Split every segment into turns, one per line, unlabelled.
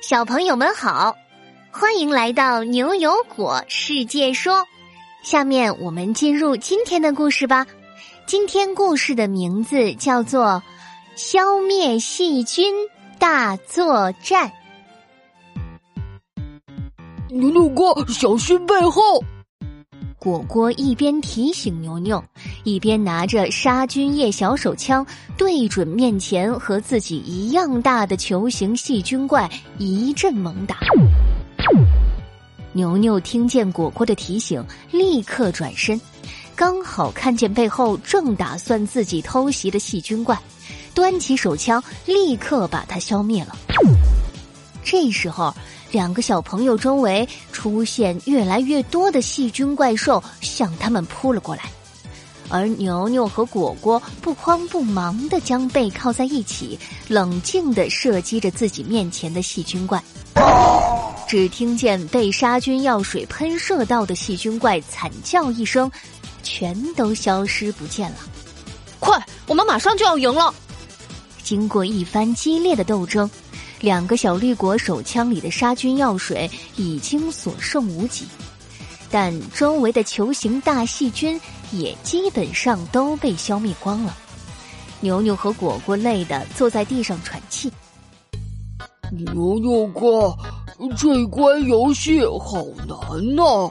小朋友们好，欢迎来到牛油果世界说。下面我们进入今天的故事吧。今天故事的名字叫做《消灭细菌大作战》。
牛牛哥，小心背后！
果果一边提醒牛牛，一边拿着杀菌液小手枪，对准面前和自己一样大的球形细菌怪一阵猛打。牛牛听见果果的提醒，立刻转身，刚好看见背后正打算自己偷袭的细菌怪，端起手枪，立刻把它消灭了。这时候。两个小朋友周围出现越来越多的细菌怪兽，向他们扑了过来。而牛牛和果果不慌不忙的将背靠在一起，冷静的射击着自己面前的细菌怪。只听见被杀菌药水喷射到的细菌怪惨叫一声，全都消失不见了。
快，我们马上就要赢了！
经过一番激烈的斗争。两个小绿果手枪里的杀菌药水已经所剩无几，但周围的球形大细菌也基本上都被消灭光了。牛牛和果果累得坐在地上喘气。
牛牛哥，这关游戏好难呐！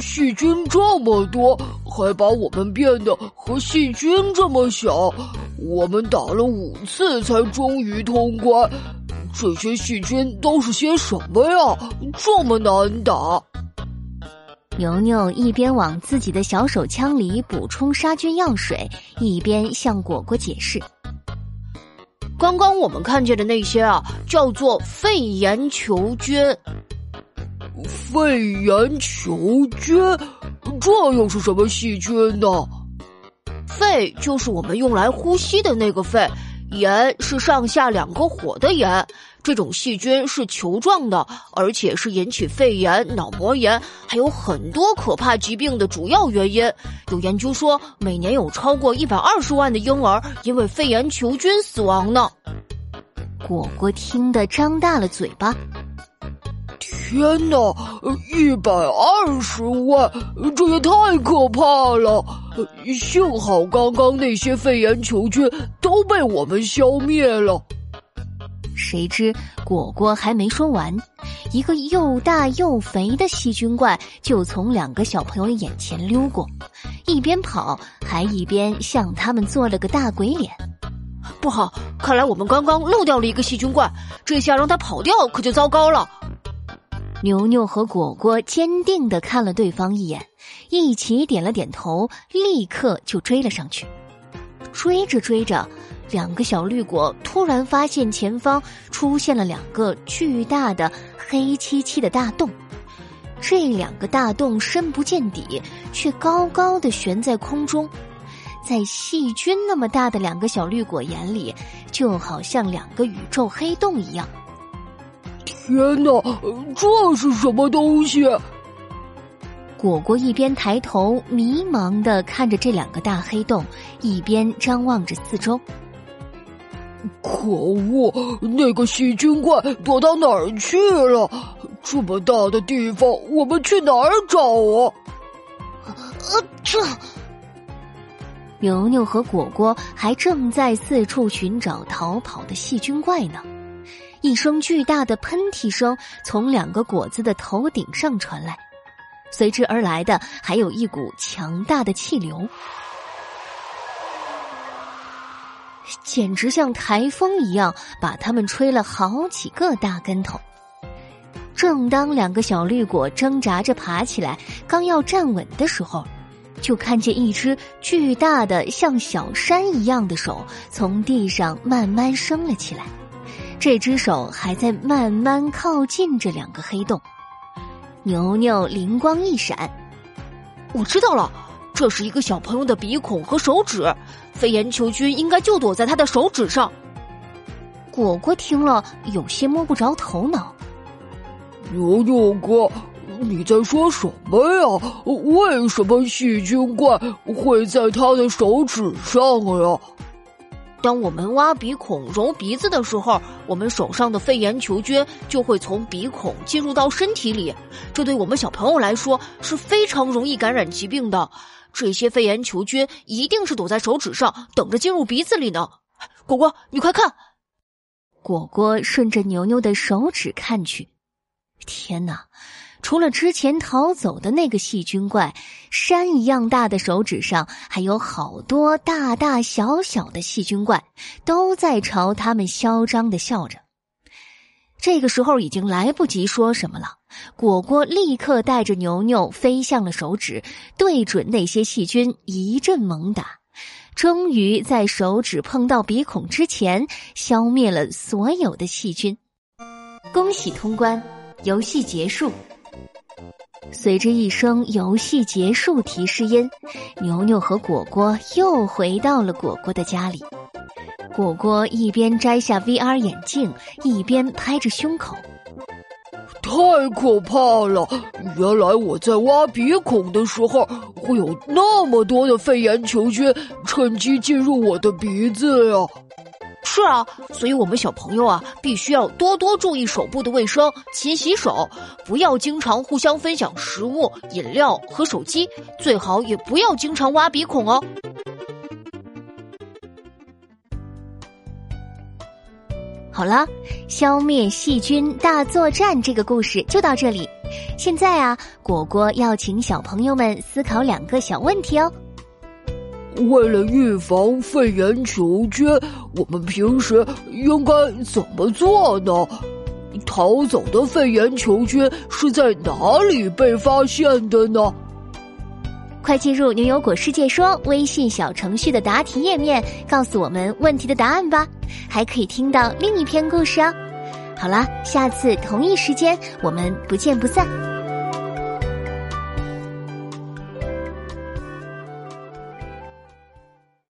细菌这么多，还把我们变得和细菌这么小。我们打了五次才终于通关。这些细菌都是些什么呀？这么难打！
牛牛一边往自己的小手枪里补充杀菌药水，一边向果果解释：“
刚刚我们看见的那些啊，叫做肺炎球菌。
肺炎球菌，这又是什么细菌呢？
肺就是我们用来呼吸的那个肺。”炎是上下两个火的炎，这种细菌是球状的，而且是引起肺炎、脑膜炎，还有很多可怕疾病的主要原因。有研究说，每年有超过一百二十万的婴儿因为肺炎球菌死亡呢。
果果听得张大了嘴巴。
天哪，一百二十万，这也太可怕了！幸好刚刚那些肺炎球菌都被我们消灭了。
谁知果果还没说完，一个又大又肥的细菌怪就从两个小朋友眼前溜过，一边跑还一边向他们做了个大鬼脸。
不好，看来我们刚刚漏掉了一个细菌怪，这下让他跑掉可就糟糕了。
牛牛和果果坚定的看了对方一眼，一起点了点头，立刻就追了上去。追着追着，两个小绿果突然发现前方出现了两个巨大的黑漆漆的大洞，这两个大洞深不见底，却高高的悬在空中，在细菌那么大的两个小绿果眼里，就好像两个宇宙黑洞一样。
天哪，这是什么东西？
果果一边抬头迷茫的看着这两个大黑洞，一边张望着四周。
可恶，那个细菌怪躲到哪儿去了？这么大的地方，我们去哪儿找啊？
呃，这牛牛和果果还正在四处寻找逃跑的细菌怪呢。一声巨大的喷嚏声从两个果子的头顶上传来，随之而来的还有一股强大的气流，简直像台风一样，把他们吹了好几个大跟头。正当两个小绿果挣扎着爬起来，刚要站稳的时候，就看见一只巨大的像小山一样的手从地上慢慢升了起来。这只手还在慢慢靠近这两个黑洞，牛牛灵光一闪，
我知道了，这是一个小朋友的鼻孔和手指，肺炎球菌应该就躲在他的手指上。
果果听了有些摸不着头脑，
牛牛哥，你在说什么呀？为什么细菌怪会在他的手指上呀？
当我们挖鼻孔、揉鼻子的时候，我们手上的肺炎球菌就会从鼻孔进入到身体里，这对我们小朋友来说是非常容易感染疾病的。这些肺炎球菌一定是躲在手指上，等着进入鼻子里呢。果果，你快看！
果果顺着牛牛的手指看去，天哪！除了之前逃走的那个细菌怪，山一样大的手指上还有好多大大小小的细菌怪，都在朝他们嚣张的笑着。这个时候已经来不及说什么了，果果立刻带着牛牛飞向了手指，对准那些细菌一阵猛打，终于在手指碰到鼻孔之前消灭了所有的细菌。恭喜通关，游戏结束。随着一声游戏结束提示音，牛牛和果果又回到了果果的家里。果果一边摘下 VR 眼镜，一边拍着胸口：“
太可怕了！原来我在挖鼻孔的时候，会有那么多的肺炎球菌趁机进入我的鼻子呀！”
是啊，所以我们小朋友啊，必须要多多注意手部的卫生，勤洗手，不要经常互相分享食物、饮料和手机，最好也不要经常挖鼻孔哦。
好了，消灭细菌大作战这个故事就到这里。现在啊，果果要请小朋友们思考两个小问题哦。
为了预防肺炎球菌，我们平时应该怎么做呢？逃走的肺炎球菌是在哪里被发现的呢？
快进入牛油果世界说微信小程序的答题页面，告诉我们问题的答案吧！还可以听到另一篇故事哦。好了，下次同一时间我们不见不散。